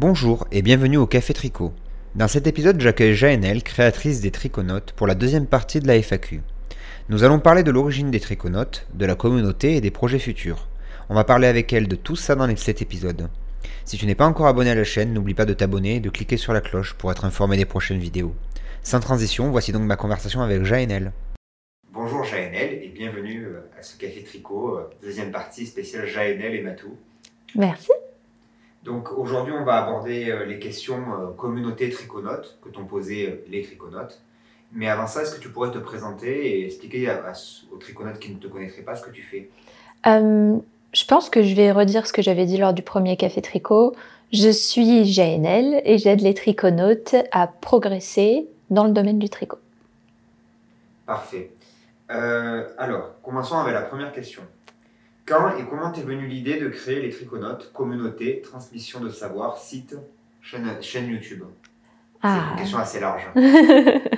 Bonjour et bienvenue au Café Tricot. Dans cet épisode, j'accueille Jaënel, créatrice des Triconautes, pour la deuxième partie de la FAQ. Nous allons parler de l'origine des Triconautes, de la communauté et des projets futurs. On va parler avec elle de tout ça dans cet épisode. Si tu n'es pas encore abonné à la chaîne, n'oublie pas de t'abonner et de cliquer sur la cloche pour être informé des prochaines vidéos. Sans transition, voici donc ma conversation avec Jaënel. Bonjour Jaënel et bienvenue euh, à ce Café Tricot, euh, deuxième partie spéciale Jaënel et Matou. Merci. Donc aujourd'hui, on va aborder euh, les questions euh, communauté triconote que t'ont posé euh, les triconautes. Mais avant ça, est-ce que tu pourrais te présenter et expliquer à- à- aux triconautes qui ne te connaîtraient pas ce que tu fais? Euh, je pense que je vais redire ce que j'avais dit lors du premier café tricot. Je suis JNL et j'aide les triconautes à progresser dans le domaine du tricot. Parfait. Euh, alors, commençons avec la première question. Quand et comment t'es venue l'idée de créer les triconautes, communauté, transmission de savoir, site, chaîne, chaîne YouTube? C'est Ah. une question assez large.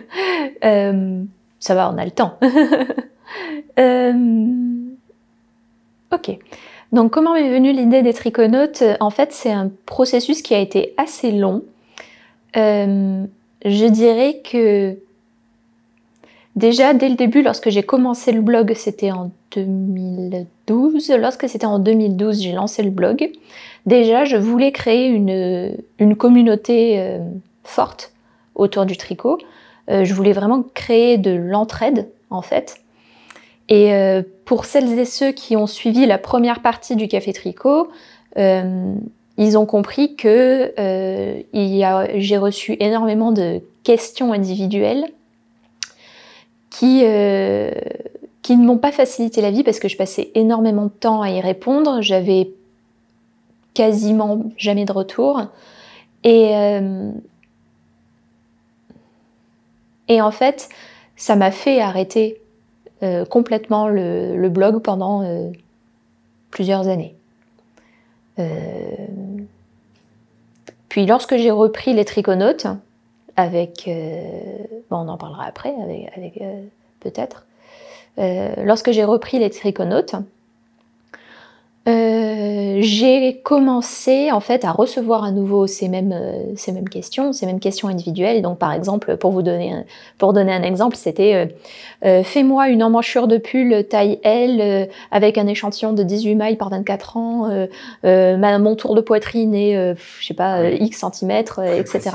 Euh, ça va, on a le temps. Euh, ok. Donc, comment m'est venue l'idée des triconautes En fait, c'est un processus qui a été assez long. Euh, je dirais que déjà, dès le début, lorsque j'ai commencé le blog, c'était en 2012. Lorsque c'était en 2012, j'ai lancé le blog. Déjà, je voulais créer une, communauté euh, forte autour du tricot. Euh, je voulais vraiment créer de l'entraide, en fait. Et euh, pour celles et ceux qui ont suivi la première partie du Café Tricot, ils ont compris que j'ai reçu énormément de questions individuelles qui, euh, qui ne m'ont pas facilité la vie parce que je passais énormément de temps à y répondre. J'avais quasiment jamais de retour. Et, euh, en fait, ça m'a fait arrêter euh, complètement le, blog pendant plusieurs années. Puis lorsque j'ai repris les triconautes, avec, euh, bon, on en parlera après, avec, avec, euh, peut-être. Euh, lorsque j'ai repris les triconautes, euh, j'ai commencé en fait à recevoir à nouveau ces mêmes, ces mêmes questions, ces mêmes questions individuelles. Donc par exemple, pour vous donner un, pour donner un exemple, c'était fais-moi une emmanchure de pull taille L avec un échantillon de 18 mailles par 24 ans, ma- mon tour de poitrine est, je sais pas, X centimètres, etc.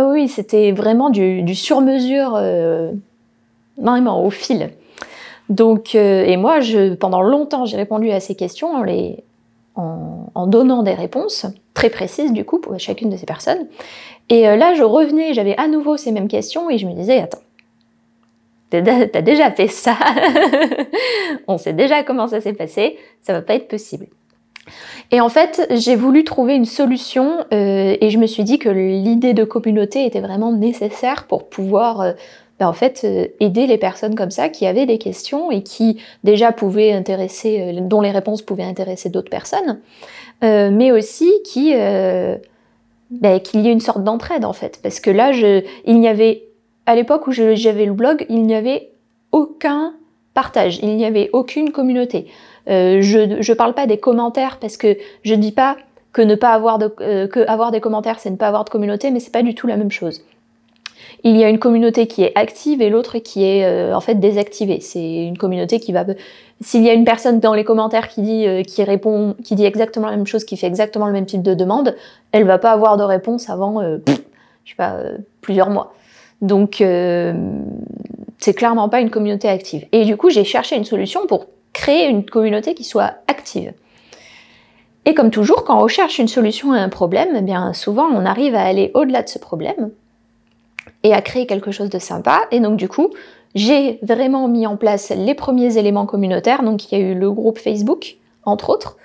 Ah oui, c'était vraiment du, sur-mesure, euh, au fil. Donc, euh, et moi, pendant longtemps, j'ai répondu à ces questions en, donnant des réponses très précises, du coup, pour chacune de ces personnes. Et euh, là, je revenais, j'avais à nouveau ces mêmes questions et je me disais, attends, t'as déjà fait ça, on sait déjà comment ça s'est passé, ça va pas être possible. Et en fait, j'ai voulu trouver une solution euh, et je me suis dit que l'idée de communauté était vraiment nécessaire pour pouvoir euh, ben, en fait euh, aider les personnes comme ça qui avaient des questions et qui déjà pouvaient intéresser, dont les réponses pouvaient intéresser d'autres personnes, mais aussi qui ben, qu'il y ait une sorte d'entraide en fait, parce que là, il n'y avait à l'époque où j'avais le blog, il n'y avait aucun partage, il n'y avait aucune communauté. Euh, je ne parle pas des commentaires parce que je dis pas que ne pas avoir euh, que avoir des commentaires c'est ne pas avoir de communauté, mais c'est pas du tout la même chose. Il y a une communauté qui est active et l'autre qui est euh, en fait désactivée. C'est une communauté qui va. S'il y a une personne dans les commentaires qui dit, qui répond, qui dit exactement la même chose, qui fait exactement le même type de demande, elle va pas avoir de réponse avant, je sais pas, plusieurs mois. Donc c'est clairement pas une communauté active. Et du coup, j'ai cherché une solution pour créer une communauté qui soit active. Et comme toujours, quand on cherche une solution à un problème, eh bien souvent on arrive à aller au-delà de ce problème et à créer quelque chose de sympa. Et donc du coup, j'ai vraiment mis en place les premiers éléments communautaires. Donc il y a eu le groupe Facebook, entre autres.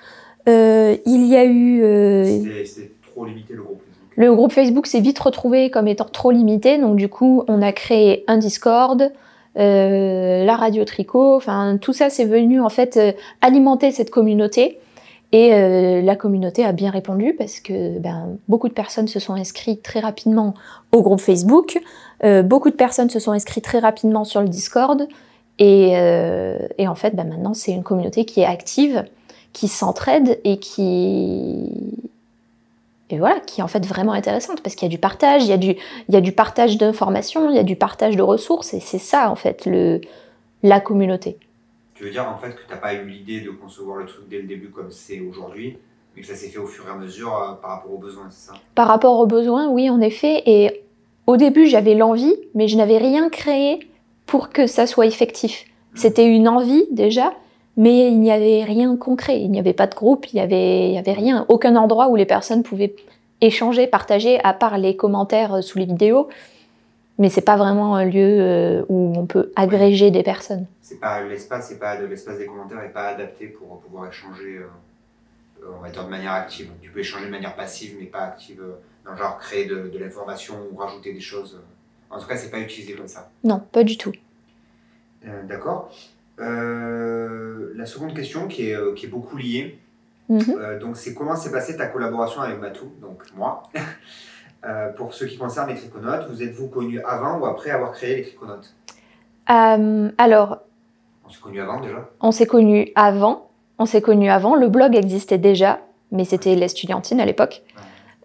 Euh, il y a eu euh, C'était trop limité le groupe. Facebook. le groupe Facebook s'est vite retrouvé comme étant trop limité, donc du coup on a créé un Discord, la radio tricot, enfin tout ça c'est venu en fait euh, alimenter cette communauté. Et euh, la communauté a bien répondu parce que ben, beaucoup de personnes se sont inscrites très rapidement au groupe Facebook, euh, beaucoup de personnes se sont inscrites très rapidement sur le Discord. Et, euh, en fait ben, maintenant c'est une communauté qui est active, qui s'entraide et qui et voilà, qui est en fait vraiment intéressante parce qu'il y a du partage, il y a du, il y a du partage d'informations, il y a du partage de ressources et c'est ça en fait le, la communauté. Tu veux dire en fait que tu n'as pas eu l'idée de concevoir le truc dès le début comme c'est aujourd'hui, mais que ça s'est fait au fur et à mesure euh, par rapport aux besoins, c'est ça? Par rapport aux besoins, oui, en effet. Et au début, j'avais l'envie, mais je n'avais rien créé pour que ça soit effectif. Mmh. C'était une envie déjà, mais il n'y avait rien de concret. Il n'y avait pas de groupe, il n'y avait, il y avait rien. Aucun endroit où les personnes pouvaient échanger, partager, à part les commentaires euh, sous les vidéos. Mais c'est pas vraiment un lieu euh, où on peut agréger des personnes. C'est pas l'espace, c'est pas l'espace des commentaires n'est pas adapté pour pouvoir échanger, euh, on va dire de manière active. Tu peux échanger de manière passive, mais pas active, dans le genre créer de, de l'information ou rajouter des choses. En tout cas, c'est pas utilisé comme ça. Non, pas du tout. D'accord. Euh, la seconde question qui est, euh, qui est beaucoup liée, Mhm. euh, donc c'est comment s'est passée ta collaboration avec Matou, donc moi. Euh, pour ce qui concerne les triconautes, vous êtes-vous connus avant ou après avoir créé les triconautes alors, On s'est connus avant déjà on s'est connus avant. On s'est connus avant. Le blog existait déjà, mais c'était l'estudiantine à l'époque.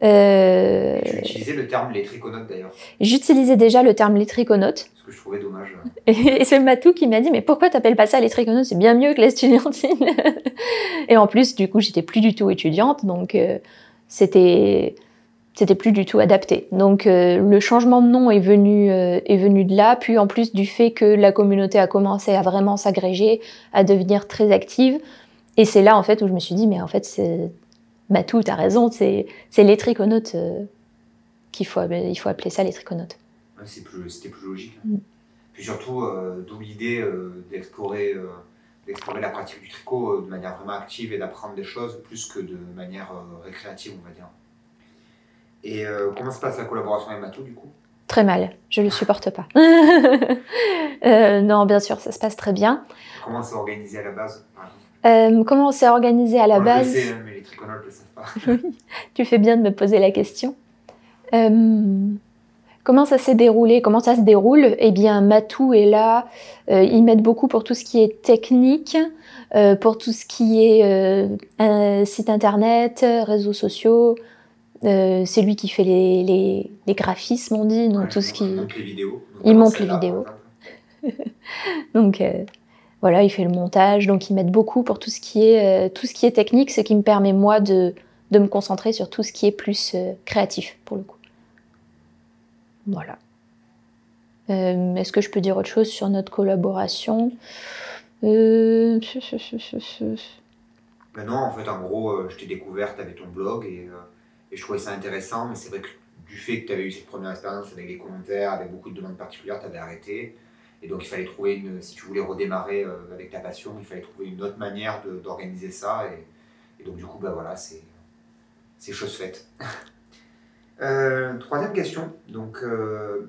Euh, J'ai utilisé le terme les triconautes d'ailleurs, J'utilisais déjà le terme les triconautes. Je trouvais dommage. Et c'est Matou qui m'a dit Mais pourquoi t'appelles pas ça les triconautes C'est bien mieux que l'estudiantine. Et en plus, du coup, j'étais plus du tout étudiante, donc euh, c'était. Plus du tout adapté. Donc euh, le changement de nom est venu, euh, est venu de là, puis en plus du fait que la communauté a commencé à vraiment s'agréger, à devenir très active. Et c'est là en fait où je me suis dit, mais en fait, c'est Matou, t'as raison, c'est les triconautes qu'il faut, il faut appeler ça les triconautes. Plus- C'était plus logique. Mm. Puis surtout, euh, d'où l'idée euh, d'explorer euh, d'explorer la pratique du tricot euh, de manière vraiment active et d'apprendre des choses plus que de manière récréative, on va dire. Et comment se passe la collaboration avec Matou du coup? Très mal, je le supporte pas. Non, bien sûr, ça se passe très bien. Comment c'est organisé à la base Euh, comment on s'est organisé à la base Je le sais, hein, mais les triconautes ne le savent pas. Tu fais bien de me poser la question. Euh, comment ça s'est déroulé? Comment ça se déroule? Eh bien, Matou est là. Euh, ils m'aident beaucoup pour tout ce qui est technique, euh, pour tout ce qui est euh, un site internet, réseaux sociaux. C'est lui qui fait les, les- les graphismes, on dit, donc Ouais, tout ce qui. Il monte les vidéos. Il monte les vidéos. Donc voilà, il fait le montage, donc il m'aide beaucoup pour tout ce qui est, euh, tout ce qui est technique, ce qui me permet moi de, de me concentrer sur tout ce qui est plus euh, créatif pour le coup. Voilà. Euh, Est-ce que je peux dire autre chose sur notre collaboration? Euh, Ben non, en fait, en gros, euh, je t'ai découverte avec ton blog et, euh, et je trouvais ça intéressant, mais c'est vrai que du fait que tu avais eu cette première expérience avec les commentaires, avec beaucoup de demandes particulières, tu avais arrêté. Et donc, il fallait trouver une. Si tu voulais redémarrer avec ta passion, il fallait trouver une autre manière d'organiser ça. Et, et donc, du coup, ben voilà, c'est chose faite. Euh, troisième question. Donc, euh,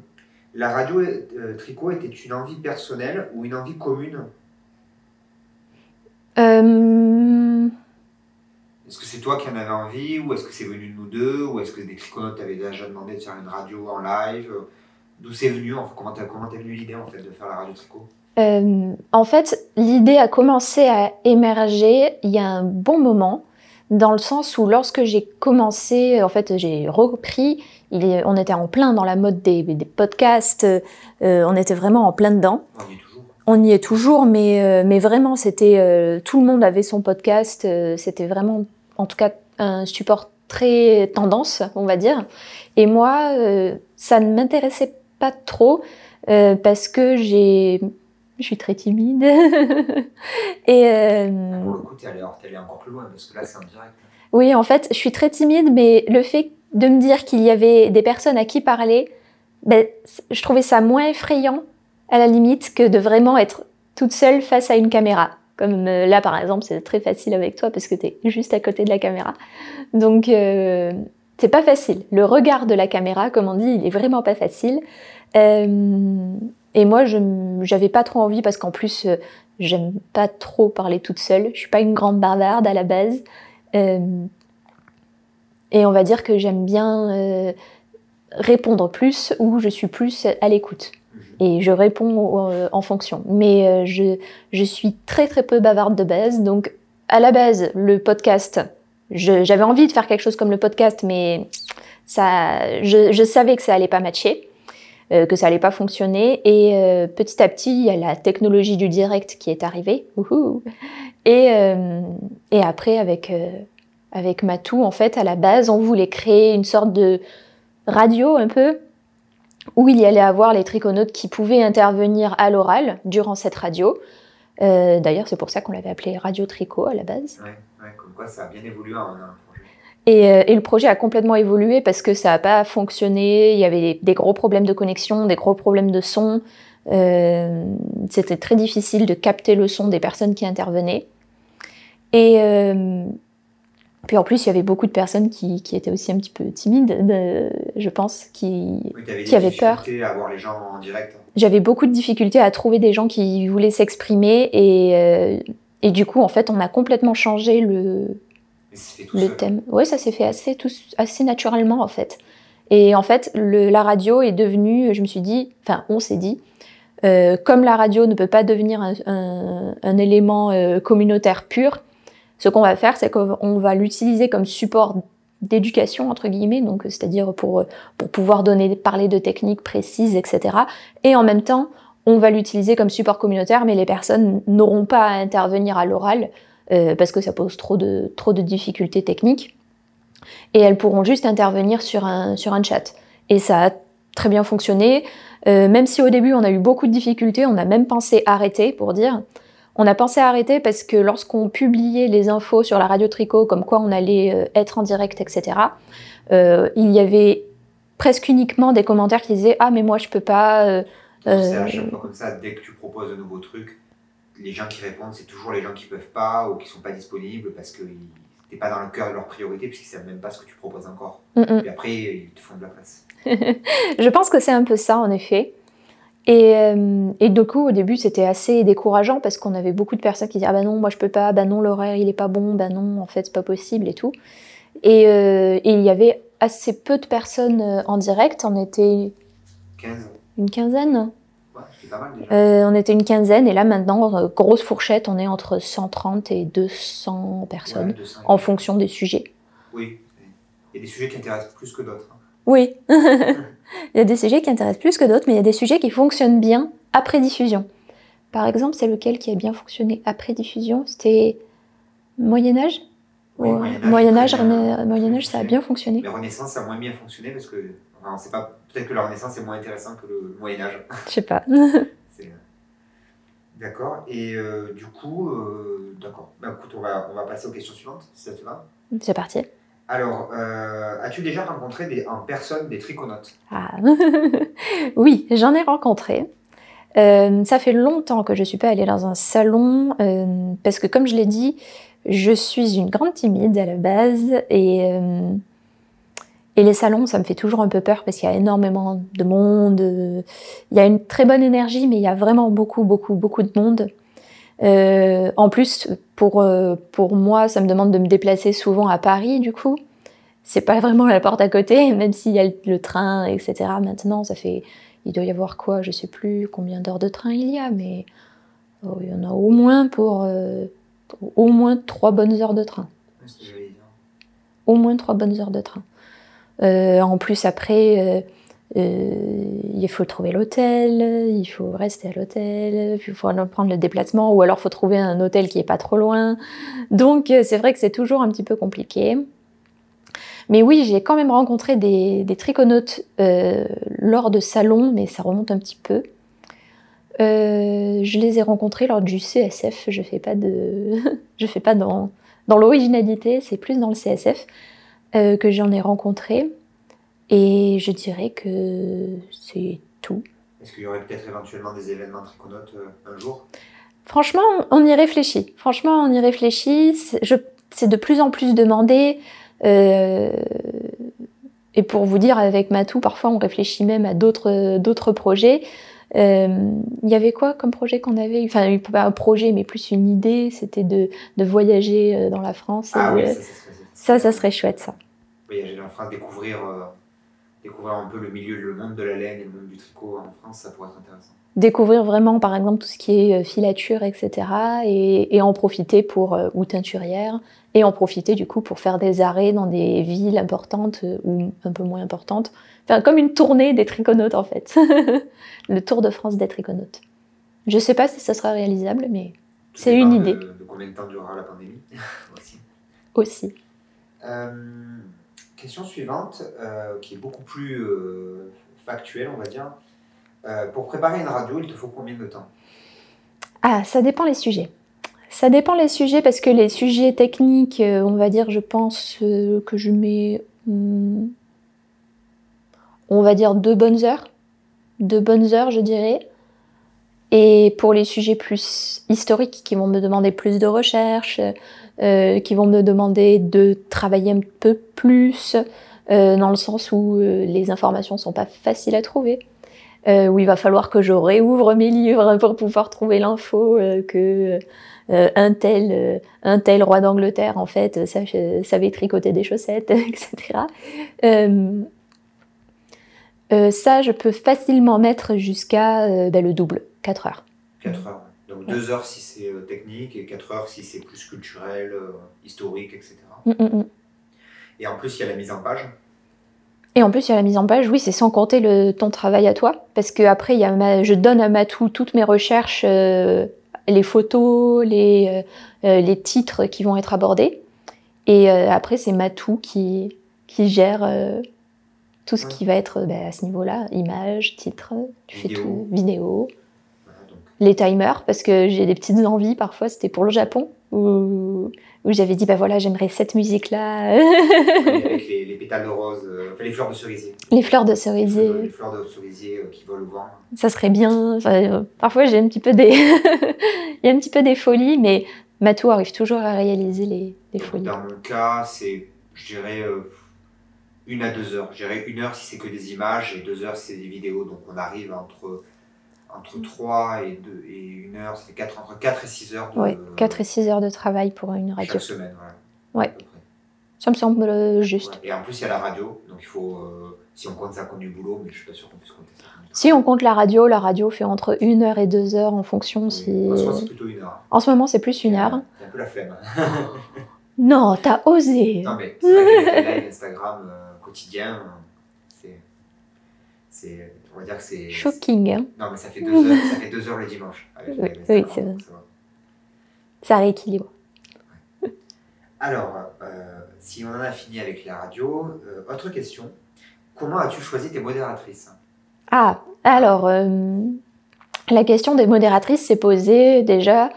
la radio euh, tricot était une envie personnelle ou une envie commune? Est-ce que c'est toi qui en avais envie ou est-ce que c'est venu de nous deux ou est-ce que des triconautes t'avaient déjà demandé de faire une radio en live? D'où c'est venu? Enfin, Comment t'as comment venu l'idée en fait de faire la radio tricot? Euh, en fait, l'idée a commencé à émerger il y a un bon moment, dans le sens où lorsque j'ai commencé, en fait, j'ai repris, il est- on était en plein dans la mode des, des podcasts, euh, on était vraiment en plein dedans. On y est toujours. On y est toujours, mais, euh, mais vraiment, c'était euh, tout le monde avait son podcast. euh, c'était vraiment, en tout cas, un support très tendance, on va dire. Et moi, euh, ça ne m'intéressait pas trop euh, parce que j'ai, je suis très timide. Et euh, Pour le coup, t'es allé, t'es allé encore plus loin parce que là c'est en direct. oui, en fait, je suis très timide, mais le fait de me dire qu'il y avait des personnes à qui parler, ben, je trouvais ça moins effrayant, à la limite, que de vraiment être toute seule face à une caméra. Comme euh, là, par exemple, c'est très facile avec toi parce que tu es juste à côté de la caméra. Donc, euh, c'est pas facile. Le regard de la caméra, comme on dit, il est vraiment pas facile. Euh, et moi, je j'avais pas trop envie parce qu'en plus, euh, j'aime pas trop parler toute seule. Je suis pas une grande bavarde à la base. Euh, et on va dire que j'aime bien euh, répondre plus ou je suis plus à l'écoute. Et je réponds en fonction. Mais je, je suis très très peu bavarde de base. Donc à la base, le podcast, j'avais envie de faire quelque chose comme le podcast, mais ça, je, je savais que ça allait pas matcher, euh, que ça allait pas fonctionner. Et euh, petit à petit, il y a la technologie du direct qui est arrivée. Et, euh, et après, avec, avec Matou, en fait, à la base, on voulait créer une sorte de radio un peu où il y allait avoir les triconautes qui pouvaient intervenir à l'oral durant cette radio. D'ailleurs, c'est pour ça qu'on l'avait appelé Radio Tricot à la base. Ouais, comme quoi ça a bien évolué en un euh, et, le projet a complètement évolué parce que ça n'a pas fonctionné. Il y avait des gros problèmes de connexion, des gros problèmes de son. Euh, c'était très difficile de capter le son des personnes qui intervenaient. Et euh, puis en plus, il y avait beaucoup de personnes qui, étaient aussi un petit peu timides, je pense, qui, qui avaient peur. à voir les gens en direct. J'avais beaucoup de difficultés à trouver des gens qui voulaient s'exprimer et, et du coup, en fait, on a complètement changé le, le thème. Oui, ça s'est fait assez, assez naturellement en fait. Et en fait, la radio est devenue, je me suis dit, enfin, on s'est dit, euh, comme la radio ne peut pas devenir un, élément euh, communautaire pur, ce qu'on va faire, c'est qu'on va l'utiliser comme support d'éducation entre guillemets, donc c'est-à-dire pour pour pouvoir donner parler de techniques précises, etc. Et en même temps, on va l'utiliser comme support communautaire, mais les personnes n'auront pas à intervenir à l'oral euh, parce que ça pose trop de, trop de difficultés techniques. Et elles pourront juste intervenir sur un, sur un chat. Et ça a très bien fonctionné. Euh, même si au début on a eu beaucoup de difficultés, on a même pensé arrêter pour dire. On a pensé arrêter parce que lorsqu'on publiait les infos sur la radio tricot, comme quoi on allait euh, être en direct, etc., il y avait presque uniquement des commentaires qui disaient Ah, mais moi je peux pas. c'est à chaque comme ça, dès que tu proposes de nouveaux trucs, les gens qui répondent, c'est toujours les gens qui peuvent pas ou qui sont pas disponibles parce que t'es pas dans le cœur de leur priorité puisqu'ils savent même pas ce que tu proposes encore. Et après, ils te font de la place. je pense que c'est un peu ça en effet. Et, euh, et du coup, au début, c'était assez décourageant parce qu'on avait beaucoup de personnes qui disaient Ah bah non, moi je peux pas, bah non, l'horaire il est pas bon, bah non, en fait c'est pas possible et tout. Et, euh, et, il y avait assez peu de personnes euh, en direct, on était 15. une quinzaine. Euh, on était une quinzaine et là maintenant, euh, grosse fourchette, on est entre 130 et 200 personnes en fonction des sujets. Oui, il y a des sujets qui intéressent plus que d'autres. Hein. Oui, il y a des sujets qui intéressent plus que d'autres, mais il y a des sujets qui fonctionnent bien après diffusion. Par exemple, c'est lequel qui a bien fonctionné après diffusion? C'était Moyen Âge Moyen Âge, Moyen Âge, ça a bien fonctionné. Mais Renaissance, ça a moins bien fonctionné parce que, enfin, on pas Peut-être que la Renaissance est moins intéressant que le Moyen Âge. Je sais pas. D'accord. Et euh, du coup, euh, d'accord. Bah, écoute, on va, on va passer aux questions suivantes, si ça te va. C'est parti. Alors, euh, as-tu déjà rencontré des, en personne des triconautes ah. Oui, j'en ai rencontré. ça fait longtemps que je ne suis pas allée dans un salon, parce que comme je l'ai dit, je suis une grande timide à la base, et et les salons, ça me fait toujours un peu peur parce qu'il y a énormément de monde. Il y a une très bonne énergie, mais il y a vraiment beaucoup, beaucoup, beaucoup de monde. Euh, en plus, pour, euh, pour moi, ça me demande de me déplacer souvent à Paris, du coup. C'est pas vraiment la porte à côté, même s'il y a le train, etc. Maintenant, ça fait. Il doit y avoir quoi Je sais plus combien d'heures de train il y a, mais oh, il y en a au moins pour, euh, pour au moins trois bonnes heures de train. Au moins trois bonnes heures de train. Euh, en plus, après, euh, euh, il faut trouver l'hôtel, il faut rester à l'hôtel, il faut prendre le déplacement, ou alors il faut trouver un hôtel qui est pas trop loin. Donc c'est vrai que c'est toujours un petit peu compliqué. Mais oui, j'ai quand même rencontré des, des triconautes lors de salons, mais ça remonte un petit peu. je les ai rencontrés lors du CSF. Je fais pas de, je fais pas dans dans l'originalité, c'est plus dans le CSF. Euh, que j'en ai rencontré. Et je dirais que c'est tout. Est-ce qu'il y aurait peut-être éventuellement des événements triconautes euh, un jour? Franchement, on y réfléchit. Franchement, on y réfléchit. C'est de plus en plus demandé. Euh, et pour vous dire, avec Matou, parfois on réfléchit même à d'autres projets. Il y avait quoi comme projet qu'on avait Enfin, pas un projet, mais plus une idée, c'était de, de, voyager dans la France. Ah oui, ça, ça serait chouette, ça. Voyager en France, découvrir, euh, découvrir un peu le milieu, le monde de la laine et le monde du tricot en France, ça pourrait être intéressant. découvrir vraiment, par exemple, tout ce qui est filature, etc. Et, en profiter pour, ou teinturière, et en profiter du coup pour faire des arrêts dans des villes importantes ou un peu moins importantes. Enfin, comme une tournée des triconautes en fait. le Tour de France des triconautes. Je ne sais pas si ça sera réalisable, mais c'est une idée. De, combien de temps durera la pandémie aussi. Aussi. Euh, question suivante, euh, qui est beaucoup plus euh, factuelle, on va dire. pour préparer une radio, il te faut combien de temps? Ah, ça dépend les sujets. Ça dépend les sujets parce que les sujets techniques, on va dire, je pense que je mets, hmm, on va dire, deux bonnes heures. Deux bonnes heures, je dirais. Et pour les sujets plus historiques qui vont me demander plus de recherche, euh, qui vont me demander de travailler un peu plus, euh, dans le sens où euh, les informations sont pas faciles à trouver, où il va falloir que je réouvre mes livres pour pouvoir trouver l'info que un tel, un tel roi d'Angleterre en fait savait tricoter des chaussettes, etc. ça, je peux facilement mettre jusqu'à ben, le double. 4 heures. 4 heures. Donc 2 heures si c'est euh, technique et 4 heures si c'est plus culturel, euh, historique, etc. Mm, mm, mm. Et en plus, il y a la mise en page. Et en plus, il y a la mise en page, oui, c'est sans compter le, ton travail à toi. Parce que après, il y a je donne à Matou toutes mes recherches, euh, les photos, les, les titres qui vont être abordés. Et après, c'est Matou qui, qui gère tout ce qui va être ben, à ce niveau-là, images, titres, tu fais tout, vidéo les timers parce que j'ai des petites envies parfois. C'était pour le Japon où, où j'avais dit bah voilà j'aimerais cette musique là. avec les, pétales de rose, euh, les fleurs de cerisier. Les fleurs de cerisier. Les fleurs de cerisier euh, qui volent au vent. Ça serait bien. Euh, parfois j'ai un petit peu des, il y a un petit peu des folies, mais Matou arrive toujours à réaliser les, les folies. Dans mon cas, c'est je dirais une à deux heures. Je dirais une heure si c'est que des images et deux heures si c'est des vidéos. Donc on arrive entre entre 3 et, 2, et 1 heure, c'est 4, entre 4 et 6 heures de, Oui, 4 et 6 heures de travail pour une radio. Chaque semaine, voilà. Ouais. Ça me semble euh, juste. Et en plus, il y a la radio, donc il faut, euh, si on compte ça comme du boulot, mais je suis pas sûr qu'on puisse compter ça. Si on compte la radio, la radio fait entre 1 heure et 2 heures en fonction si. En ce moment, c'est plutôt 1 heure. En ce moment, c'est plus 1 heure. C'est un peu la flemme. non, t'as osé. Non, mais c'est vrai que Instagram euh, quotidien, c'est. Va dire que c'est. Shocking. Hein non, mais ça fait, deux heures, ça fait deux heures le dimanche. oui, oui c'est vrai. Ça rééquilibre. Alors, euh, si on en a fini avec la radio, euh, autre question. Comment as-tu choisi tes modératrices? Ah, alors, euh, la question des modératrices s'est posée déjà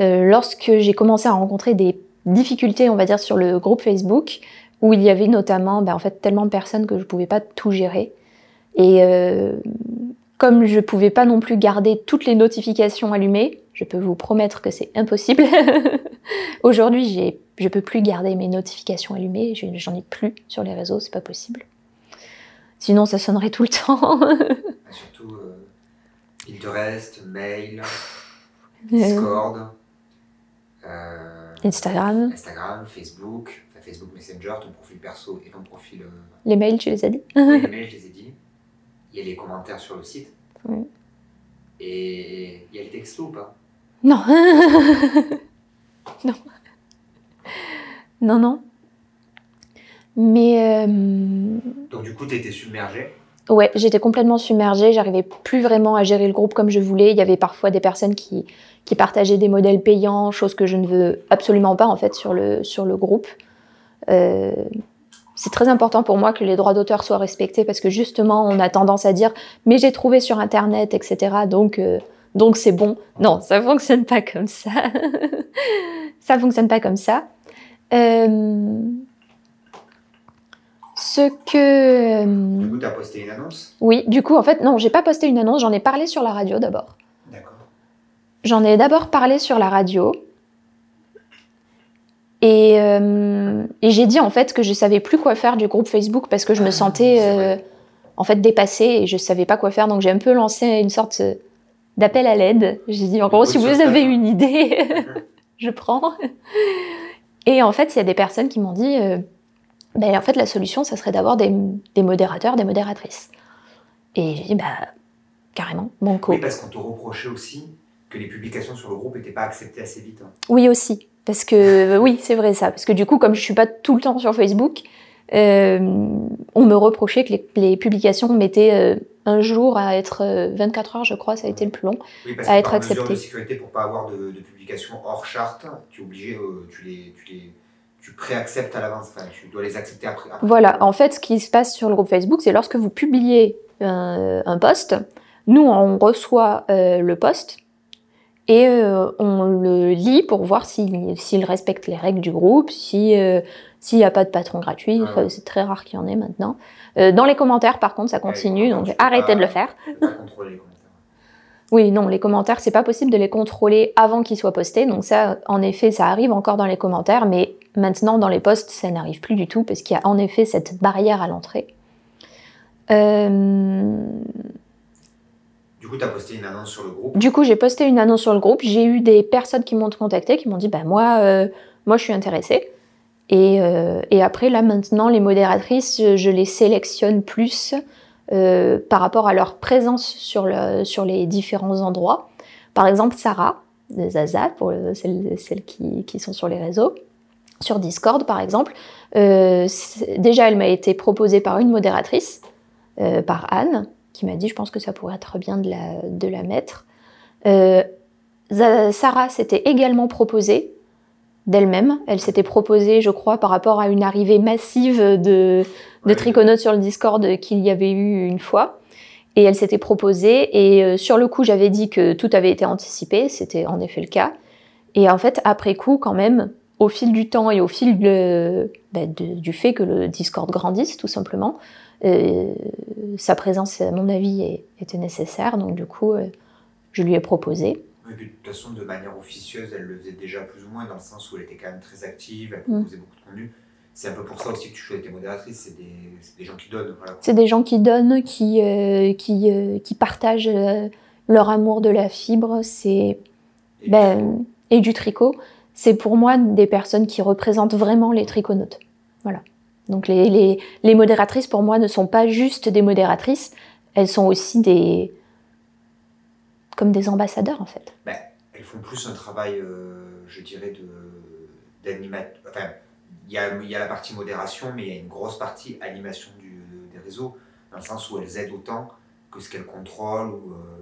lorsque j'ai commencé à rencontrer des difficultés, on va dire, sur le groupe Facebook, où il y avait notamment bah, en fait, tellement de personnes que je ne pouvais pas tout gérer. Et euh, comme je ne pouvais pas non plus garder toutes les notifications allumées, je peux vous promettre que c'est impossible. Aujourd'hui, je ne peux plus garder mes notifications allumées, j'en ai plus sur les réseaux, c'est pas possible. Sinon, ça sonnerait tout le temps. Surtout, euh, il te reste mail, Discord, euh, Instagram, Instagram, Facebook, Facebook Messenger, ton profil perso et ton profil. Les mails, tu les as dit? Les mails, je les ai dit il y a les commentaires sur le site. Et il y a les textos ou pas? Non. non. Non, non. Mais. Euh, Donc, du coup, tu étais submergée Ouais, j'étais complètement submergée. J'arrivais plus vraiment à gérer le groupe comme je voulais. Il y avait parfois des personnes qui, qui partageaient des modèles payants, chose que je ne veux absolument pas en fait sur le, sur le groupe. Euh, c'est très important pour moi que les droits d'auteur soient respectés parce que justement, on a tendance à dire mais j'ai trouvé sur internet, etc. Donc euh, donc c'est bon. Non, ça fonctionne pas comme ça. ça fonctionne pas comme ça. Euh, ce que. Euh, du coup, tu as posté une annonce? Oui, du coup, en fait, non, j'ai pas posté une annonce, j'en ai parlé sur la radio d'abord. D'accord. J'en ai d'abord parlé sur la radio. Euh, et, j'ai dit en fait que je savais plus quoi faire du groupe Facebook parce que je me ah, sentais euh, en fait dépassée et je savais pas quoi faire. Donc j'ai un peu lancé une sorte d'appel à l'aide. J'ai dit en gros si vous avez une idée, je prends. Et en fait il y a des personnes qui m'ont dit euh, ben, en fait la solution ça serait d'avoir des, des, modérateurs, des modératrices. Et j'ai dit bah carrément, banco. Oui, parce qu'on te reprochait aussi que les publications sur le groupe n'étaient pas acceptées assez vite. hein. Oui aussi, parce que oui, c'est vrai ça, parce que du coup, comme je suis pas tout le temps sur Facebook, euh, on me reprochait que les, les publications mettaient euh, un jour à être euh, 24 heures, je crois, ça a été le plus long. Oui, parce À être par mesure accepté. de sécurité, pour pas avoir de, de publications hors charte, tu es obligé, euh, tu les, tu les, tu préacceptes à l'avance. Enfin, tu dois les accepter après. après. Voilà, en fait, ce qui se passe sur le groupe Facebook, c'est lorsque vous publiez un, un post, nous, on reçoit euh, le post et euh, on le lit pour voir s'il respecte les règles du groupe, si, euh, s'il n'y a pas de patron gratuit. Ouais. C'est très rare qu'il y en ait maintenant. Euh, dans les commentaires, par contre, ça continue, donc arrêtez pas- de le faire. Pas les commentaires. Oui, non, les commentaires, c'est pas possible de les contrôler avant qu'ils soient postés. Donc ça, en effet, ça arrive encore dans les commentaires, mais maintenant dans les posts, ça n'arrive plus du tout parce qu'il y a en effet cette barrière à l'entrée. Euh, tu as posté une annonce sur le groupe? du coup, j'ai posté une annonce sur le groupe. J'ai eu des personnes qui m'ont contacté, qui m'ont dit, bah moi, euh, moi, je suis intéressée. Et, euh, et après, là, maintenant, les modératrices, je, les sélectionne plus euh, par rapport à leur présence sur, le, sur les différents endroits. Par exemple, Sarah, Zaza, pour le- celles, qui, qui sont sur les réseaux, sur Discord, par exemple. déjà, elle m'a été proposée par une modératrice, par Anne, qui m'a dit, je pense que ça pourrait être bien de la, de la mettre. Euh, Sarah s'était également proposée d'elle-même. Elle s'était proposée, je crois, par rapport à une arrivée massive de, de triconautes sur le Discord qu'il y avait eu une fois. Et elle s'était proposée, et euh, sur le coup, j'avais dit que tout avait été anticipé, c'était en effet le cas. Et en fait, après coup, quand même, au fil du temps et au fil de- bah, de- du fait que le Discord grandisse, tout simplement, euh, sa présence, à mon avis, était nécessaire. Donc, du coup, euh, je lui ai proposé. Puis de toute façon, de manière officieuse, elle le faisait déjà plus ou moins, dans le sens où elle était quand même très active, elle Mm. proposait beaucoup de contenu. C'est un peu pour ça aussi que tu choisis tes modératrices, c'est des, gens qui donnent. Voilà. C'est des gens qui donnent, qui, euh, qui, euh, qui partagent euh, leur amour de la fibre c'est, Et ben, et du tricot. C'est pour moi des personnes qui représentent vraiment les triconautes. Voilà. Donc les, les, modératrices, pour moi, ne sont pas juste des modératrices, elles sont aussi des. comme des ambassadeurs, en fait. ben, elles font plus un travail, euh, je dirais, de, d'animat- Enfin, il y y a la partie modération, mais il y a une grosse partie animation du, des réseaux, dans le sens où elles aident autant que ce qu'elles contrôlent. Ou, euh,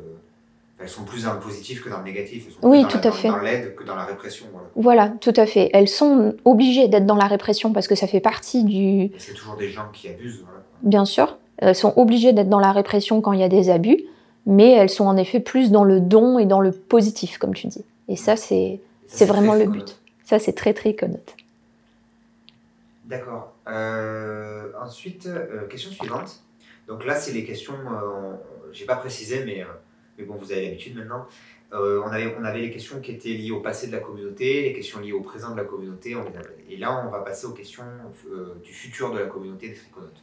elles sont plus dans le positif que dans le négatif. Elles sont plus Oui, dans tout la- à dans- fait. Dans l'aide que dans la répression. Voilà. Voilà, tout à fait. Elles sont obligées d'être dans la répression parce que ça fait partie du, a toujours des gens qui abusent. Voilà. Bien sûr, elles sont obligées d'être dans la répression quand il y a des abus, mais elles sont en effet plus dans le don et dans le positif, comme tu dis. Et ça, c'est c'est vraiment le but. Ça, c'est très très connote. D'accord. Euh, ensuite, euh, question suivante. Donc là, c'est les questions, euh, j'ai pas précisé, mais, euh, mais bon, vous avez l'habitude maintenant. Euh, on, avait, on avait les questions qui étaient liées au passé de la communauté, les questions liées au présent de la communauté. On Et là, on va passer aux questions euh, du futur de la communauté des triconautes.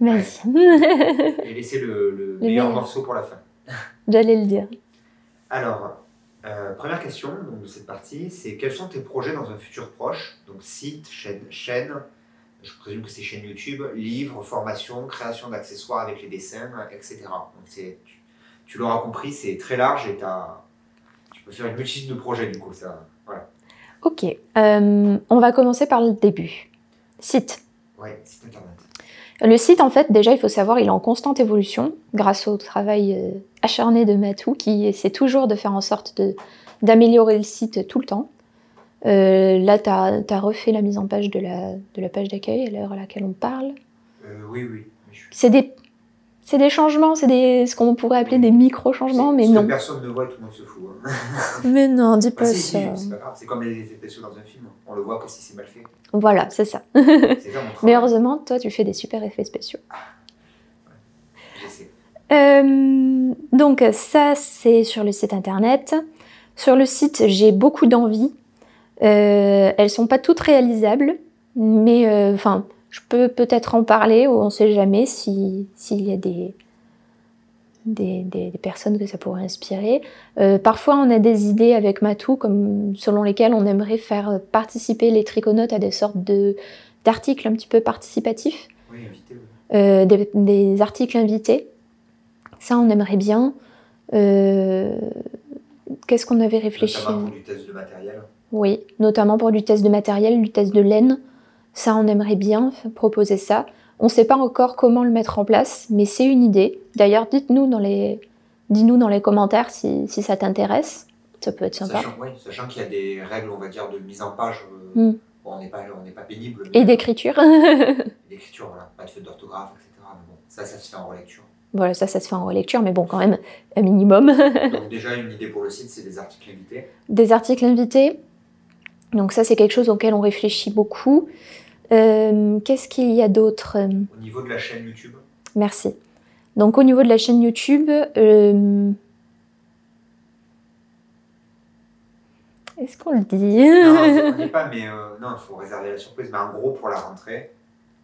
Vas-y. Et laisser le, le Le meilleur meilleur. morceau pour la fin. J'allais le dire. Alors, euh, première question donc, de cette partie, c'est quels sont tes projets dans un futur proche? Donc site, chaîne, chaîne, je présume que c'est chaîne YouTube, livres, formation, création d'accessoires avec les dessins, etc. Donc c'est, tu, l'auras compris, c'est très large et tu peux faire une multitude de projets du coup. Ça, voilà. Ok, euh, on va commencer par le début. Site. Ouais, site internet. Le site, en fait, déjà, il faut savoir, il est en constante évolution grâce au travail euh, acharné de Matou qui essaie toujours de faire en sorte d'améliorer le site tout le temps. Euh, là, tu as, refait la mise en page de la, de la page d'accueil à l'heure à laquelle on parle. Euh, oui, oui. C'est des, c'est des changements, c'est des, ce qu'on pourrait appeler des micro-changements, mais ce que non. personne ne voit et tout le monde se fout. hein. Mais non, dis Ah, pas ça. c'est comme les effets spéciaux dans un film. On le voit que si c'est mal fait. Voilà, c'est ça. Mais heureusement, toi, tu fais des super effets spéciaux. J'essaie. Euh, donc ça, c'est sur le site internet. Sur le site, j'ai beaucoup d'envies. Euh, elles sont pas toutes réalisables, mais euh, enfin, je peux peut-être en parler ou on sait jamais si s'il y a des des, des- des personnes que ça pourrait inspirer. Euh, parfois, on a des idées avec Matou, comme selon lesquelles on aimerait faire participer les triconautes à des sortes de d'articles un petit peu participatifs Oui, invité. oui. euh, des, des articles invités Ça, on aimerait bien. Euh, Qu'est-ce qu'on avait réfléchi? Notamment pour du test de matériel. Oui, notamment pour du test de matériel, du test de laine. Ça, on aimerait bien proposer ça. On ne sait pas encore comment le mettre en place, mais c'est une idée. D'ailleurs, dites-nous dans les, dis-nous dans les commentaires si, si ça t'intéresse. Ça peut être sympa. Sachant, oui, sachant qu'il y a des règles, on va dire, de mise en page. euh, Mm. bon, on n'est pas, on n'est pas pénible. Et mais- d'écriture. D'écriture, voilà. Pas de faute d'orthographe, etc. Mais bon, ça, ça se fait en relecture. voilà, ça, ça se fait en relecture, mais bon, quand même, un minimum. Donc déjà, une idée pour le site, c'est des articles invités. Des articles invités. Donc ça, c'est quelque chose auquel on réfléchit beaucoup. Euh, Qu'est-ce qu'il y a d'autre? Au niveau de la chaîne YouTube, Merci. Donc au niveau de la chaîne YouTube, euh, est-ce qu'on le dit? Non, on n'y est pas, mais euh, non, il faut réserver la surprise. Mais en gros, pour la rentrée,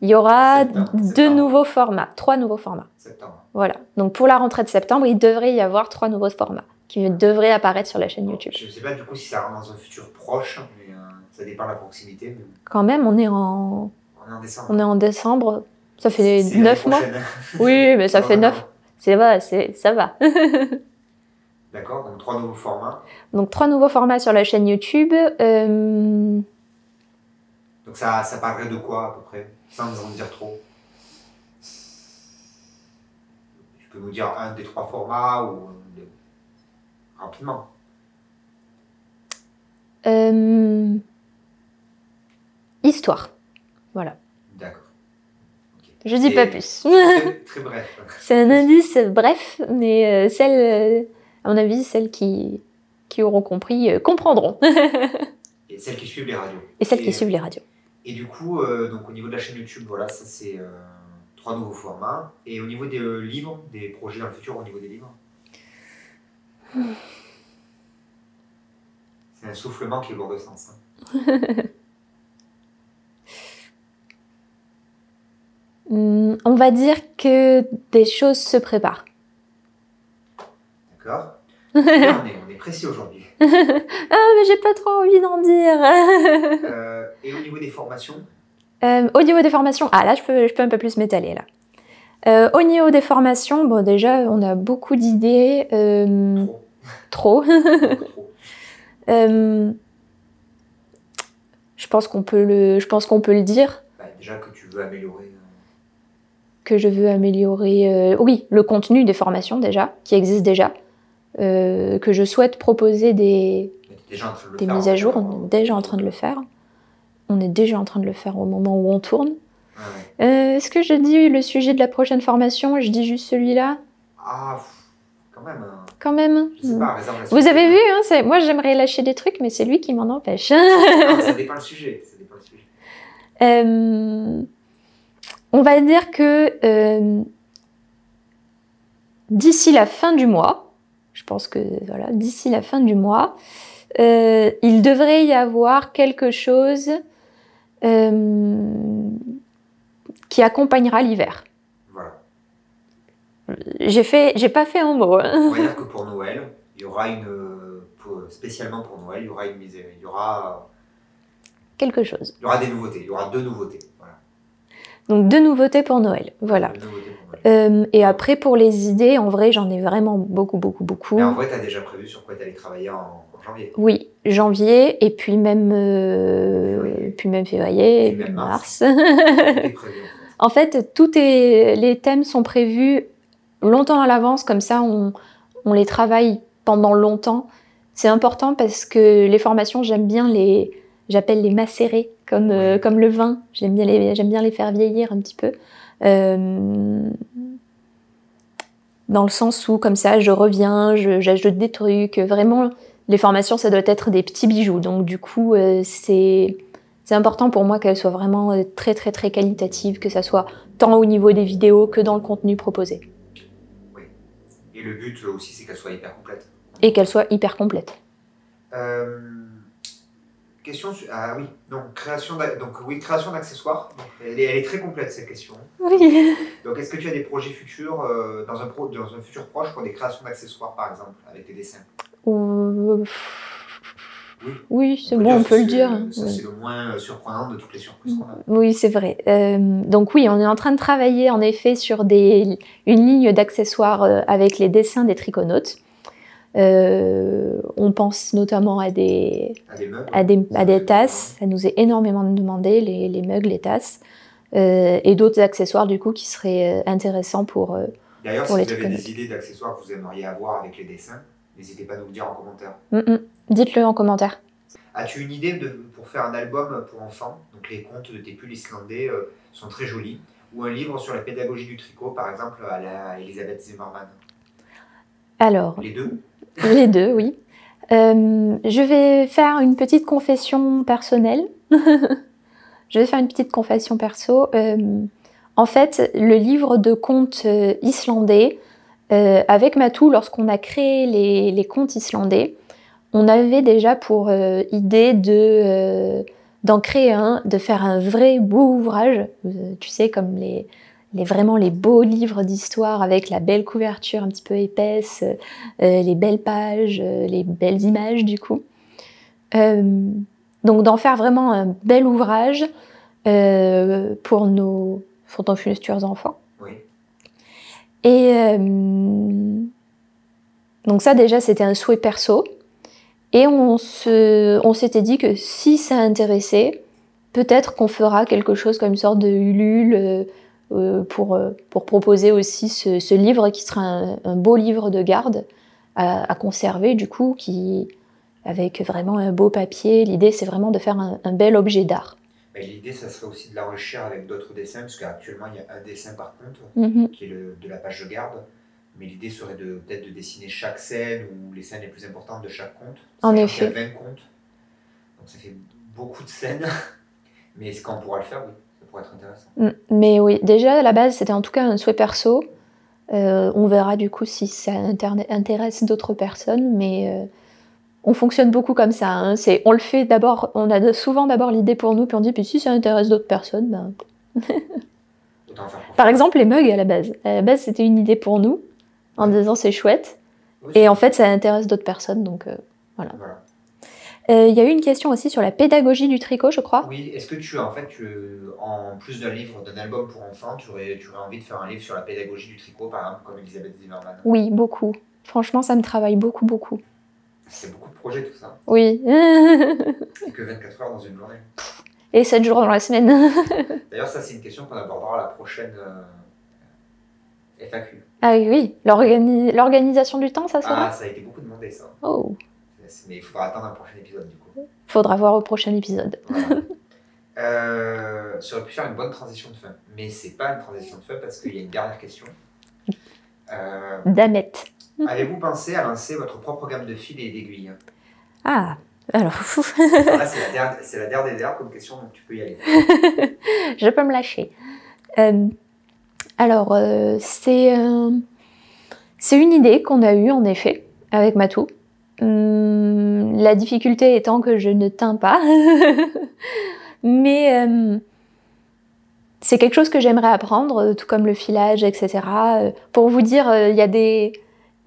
Il y aura Septembre, deux septembre. nouveaux formats, trois nouveaux formats. septembre. Voilà. Donc pour la rentrée de septembre, il devrait y avoir trois nouveaux formats qui devraient apparaître sur la chaîne YouTube. Je ne sais pas du coup si ça rentre dans un futur proche, mais ça dépend de la proximité. Mais Quand même, on est en, on est en décembre. on est en décembre. Ça fait C'est neuf l'année mois. prochaine. Oui, mais ça Non, fait non, neuf. non. C'est va, c'est ça va. D'accord, donc trois nouveaux formats. Donc trois nouveaux formats sur la chaîne YouTube. Euh, Donc ça, ça parlerait de quoi à peu près? Sans en dire trop. Tu peux nous dire un des trois formats ou de- rapidement. euh, histoire. Voilà. D'accord. Je dis Et pas plus. Très, très bref. C'est un indice bref, mais euh, celles, euh, à mon avis, celles qui, qui auront compris euh, comprendront. Et celles qui suivent les radios. Et celles qui suivent les radios. Et du coup, euh, donc au niveau de la chaîne YouTube, voilà, ça c'est euh, trois nouveaux formats. Et au niveau des euh, livres, des projets dans le futur, au niveau des livres? C'est un soufflement qui est lourd de sens. hein. Hum, on va dire que des choses se préparent. D'accord on, est, on est précis aujourd'hui. Ah, mais j'ai pas trop envie d'en dire. Euh, et au niveau des formations, Euh, au niveau des formations, ah là, je peux, je peux un peu plus m'étaler là. Euh, au niveau des formations, bon, déjà, on a beaucoup d'idées. trop. trop. je pense qu'on peut le, je pense qu'on peut le dire Bah, déjà que tu veux améliorer. Que je veux améliorer. euh, oui, le contenu des formations déjà, qui existe déjà, euh, que je souhaite proposer des, déjà de des mises à jour. On est déjà en train de le faire. On est déjà en train de le faire au moment où on tourne. Ouais. Euh, Est-ce que je dis le sujet de la prochaine formation? Je dis juste celui-là Ah, quand même. hein. Quand même. Je sais pas, réserve la Vous avez vu, hein, moi j'aimerais lâcher des trucs, mais c'est lui qui m'en empêche. Non, ça dépend le sujet. Ça dépend le sujet. On va dire que euh, d'ici la fin du mois, je pense que voilà, d'ici la fin du mois, euh, il devrait y avoir quelque chose euh, qui accompagnera l'hiver. Voilà. J'ai fait, j'ai pas fait un mot. hein. On va dire que pour Noël, il y aura une. spécialement pour Noël, il y aura une mise. Il y aura, Quelque chose. il y aura des nouveautés. Il y aura deux nouveautés. Donc deux nouveautés pour Noël. Voilà. Euh, et après pour les idées, en vrai, j'en ai vraiment beaucoup, beaucoup, beaucoup. Mais en vrai, tu as déjà prévu sur quoi tu allais travailler en, en janvier? Oui, janvier et puis même, euh, Février. puis même février, même mars. prévu en fait. est, les thèmes sont prévus longtemps à l'avance, comme ça on, on les travaille pendant longtemps. C'est important parce que les formations, j'aime bien les, j'appelle les macérer comme, euh, Oui. comme le vin. J'aime bien les, j'aime bien les faire vieillir un petit peu. Euh, dans le sens où comme ça, je reviens, je- j'ajoute des trucs. Vraiment, les formations, ça doit être des petits bijoux. Donc du coup, euh, c'est c'est important pour moi qu'elles soient vraiment très très très qualitatives, que ça soit tant au niveau des vidéos que dans le contenu proposé. Et le but aussi, c'est qu'elle soit hyper complète. Et qu'elles soient hyper complètes. Euh, question ah oui donc création donc oui création d'accessoires elle, est, elle est très complète cette question Oui. donc est-ce que tu as des projets futurs euh, dans un pro, dans un futur proche pour des créations d'accessoires par exemple avec des dessins? Ou- Oui, c'est bon, on peut le dire. Ça, c'est le moins surprenant de toutes les surprises qu'on a. Oui, c'est vrai. Euh, donc oui, on est en train de travailler en effet sur des, une ligne d'accessoires euh, avec les dessins des triconautes. Euh, on pense notamment à des, à des, à des, tasses. Ça nous est énormément demandé, les, les mugs, les tasses. et d'autres accessoires du coup qui seraient intéressants pour, D'ailleurs, si vous avez des idées d'accessoires que vous aimeriez avoir avec les dessins, n'hésitez pas à nous le dire en commentaire. Mm, mm. Dites-le en commentaire. As-tu une idée de, pour faire un album pour enfants? Donc les contes de tes pulls islandais euh, sont très jolis. Ou un livre sur la pédagogie du tricot, par exemple à la Elisabeth Zimmerman Alors. Les deux Les deux, oui. Euh, je vais faire une petite confession personnelle. je vais faire une petite confession perso. Euh, en fait, le livre de contes islandais, avec Matou, lorsqu'on a créé les, les contes islandais, on avait déjà pour euh, idée de euh, d'en créer un, de faire un vrai beau ouvrage, euh, tu sais, comme les, les, vraiment les beaux livres d'histoire avec la belle couverture un petit peu épaisse, les belles pages, les belles images du coup. donc d'en faire vraiment un bel ouvrage pour nos, pour nos futurs enfants. Oui. Et donc ça déjà c'était un souhait perso. Et on, s'était dit que si ça intéressait, peut-être qu'on fera quelque chose comme une sorte de Ulule euh, euh, pour, euh, pour proposer aussi ce, livre qui sera un, beau livre de garde à, conserver, du coup, qui, avec vraiment un beau papier. L'idée, c'est vraiment de faire un, bel objet d'art. L'idée, ça serait aussi de l'enrichir avec d'autres dessins, parce qu'actuellement, il y a un dessin par contre, mhm. qui est le, de la page de garde mais l'idée serait peut-être de dessiner chaque scène ou les scènes les plus importantes de chaque conte. En effet. Il y a 20 contes, donc ça fait beaucoup de scènes, mais est-ce qu'on pourra le faire? Oui, pourrait être intéressant. Mm, mais oui, déjà à la base c'était en tout cas un souhait perso. Euh, on verra du coup si ça intéresse d'autres personnes, mais euh, on fonctionne beaucoup comme ça. Hein. C'est, on le fait d'abord, on a souvent d'abord l'idée pour nous, puis on dit puis si ça intéresse d'autres personnes, ben. Par exemple les mugs à la base. À la base c'était une idée pour nous en disant c'est chouette. et en fait, ça intéresse d'autres personnes, donc euh, voilà. Il y a eu une question aussi sur la pédagogie du tricot, je crois. Oui, est-ce que tu as, en fait, tu, en plus d'un livre, d'un album pour enfants, tu aurais, tu aurais envie de faire un livre sur la pédagogie du tricot, par exemple, comme Elisabeth Zimmerman Oui, beaucoup. Franchement, ça me travaille beaucoup, beaucoup. C'est beaucoup de projets, tout ça. Oui. Que 24 heures dans une journée. Et 7 jours dans la semaine. D'ailleurs, ça, c'est une question qu'on abordera à la prochaine euh, FAQ. Ah oui, l'organisation du temps, ça sera Ah, ça a été beaucoup demandé, ça. Oh. Mais il faudra attendre un prochain épisode, du coup. Faudra voir au prochain épisode. euh, ça aurait pu faire une bonne transition de fin. Mais c'est pas une transition de fin parce qu'il y a une dernière question. Euh, Damette. Avez-vous pensé à lancer votre propre gamme de fils et d'aiguilles? Ah, alors. là, c'est la, dernière, des dernières comme question, donc tu peux y aller. Je peux me lâcher. Euh, alors, euh, c'est une idée qu'on a eue en effet avec Matou. Hum, la difficulté étant que je ne teins pas. Mais euh, c'est quelque chose que j'aimerais apprendre, tout comme le filage, etc. Pour vous dire, euh, il y, a des...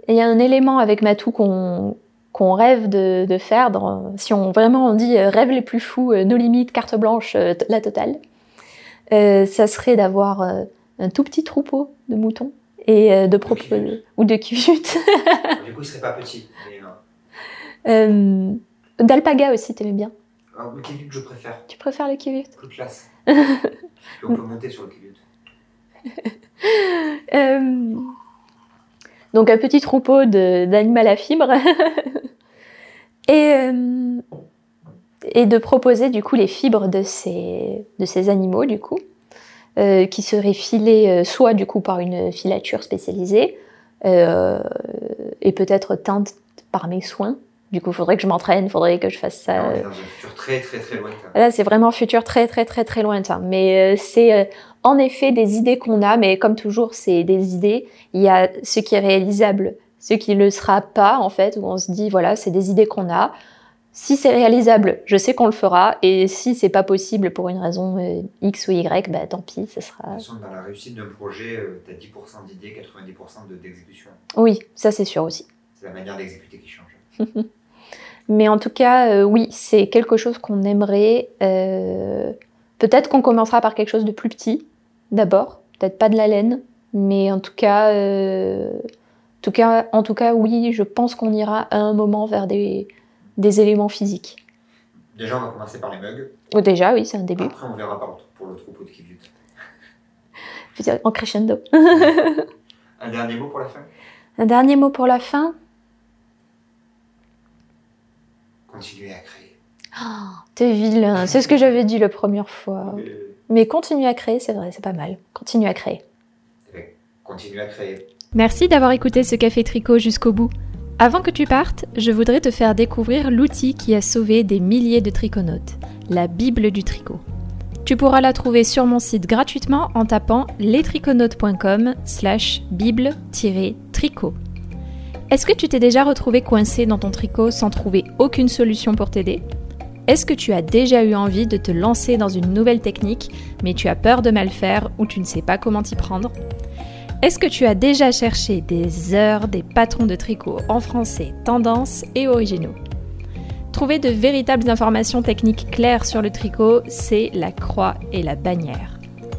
y a un élément avec Matou qu'on rêve de, faire, si on vraiment on dit rêve les plus fous, nos limites, carte blanche, la totale, ça serait d'avoir un tout petit troupeau de moutons et euh, de proposer ou de kivutes. du coup, il serait pas petit. Euh, D'alpaga aussi, t'aimais bien. Alors, le kivut, je préfère. Tu préfères le kivut Plus classe. on peut monter sur le kivut. euh, donc un petit troupeau d'animal à fibres. et, euh, et de proposer du coup les fibres de ces, de ces animaux du coup. Euh, qui serait filé euh, soit du coup par une filature spécialisée euh, et peut-être teinte par mes soins. Du coup, il faudrait que je m'entraîne, il faudrait que je fasse ça. est dans un futur très très très lointain. Là, c'est vraiment un futur très très très très lointain. Mais c'est en effet des idées qu'on a, mais comme toujours, c'est des idées. Il y a ce qui est réalisable, ce qui ne le sera pas en fait, où on se dit voilà, c'est des idées qu'on a. Si c'est réalisable, je sais qu'on le fera, et si c'est pas possible pour une raison euh, X ou Y, bah tant pis, ce sera. De toute façon, dans la réussite d'un projet, euh, tu as 10% d'idées, 90% d'exécution. Oui, ça c'est sûr aussi. C'est la manière d'exécuter qui change. Mais en tout cas, oui, c'est quelque chose qu'on aimerait. peut-être qu'on commencera par quelque chose de plus petit, d'abord, peut-être pas de la laine, mais en tout cas, tout cas, en tout cas, oui, je pense qu'on ira à un moment vers des, des éléments physiques. Déjà, on va commencer par les mugs. Oh, déjà, oui, c'est un début. Après, on verra pour le troupeau de Kivut. En crescendo. un dernier mot pour la fin? Un dernier mot pour la fin? Continuez à créer. Oh, T'es vilain, c'est ce que j'avais dit la première fois. Mais continuez à créer, c'est vrai, c'est pas mal. Continuez à créer. Continuez à créer. Merci d'avoir écouté ce café tricot jusqu'au bout. Avant que tu partes, je voudrais te faire découvrir l'outil qui a sauvé des milliers de triconautes, la Bible du tricot. Tu pourras la trouver sur mon site gratuitement en tapant lestriconautes.com slash bible-tricot. Est-ce que tu t'es déjà retrouvé coincé dans ton tricot sans trouver aucune solution pour t'aider? Est-ce que tu as déjà eu envie de te lancer dans une nouvelle technique mais tu as peur de mal faire ou tu ne sais pas comment t'y prendre? Est-ce que tu as déjà cherché des heures des patrons de tricot en français, tendance et originaux? Trouver de véritables informations techniques claires sur le tricot, c'est la croix et la bannière.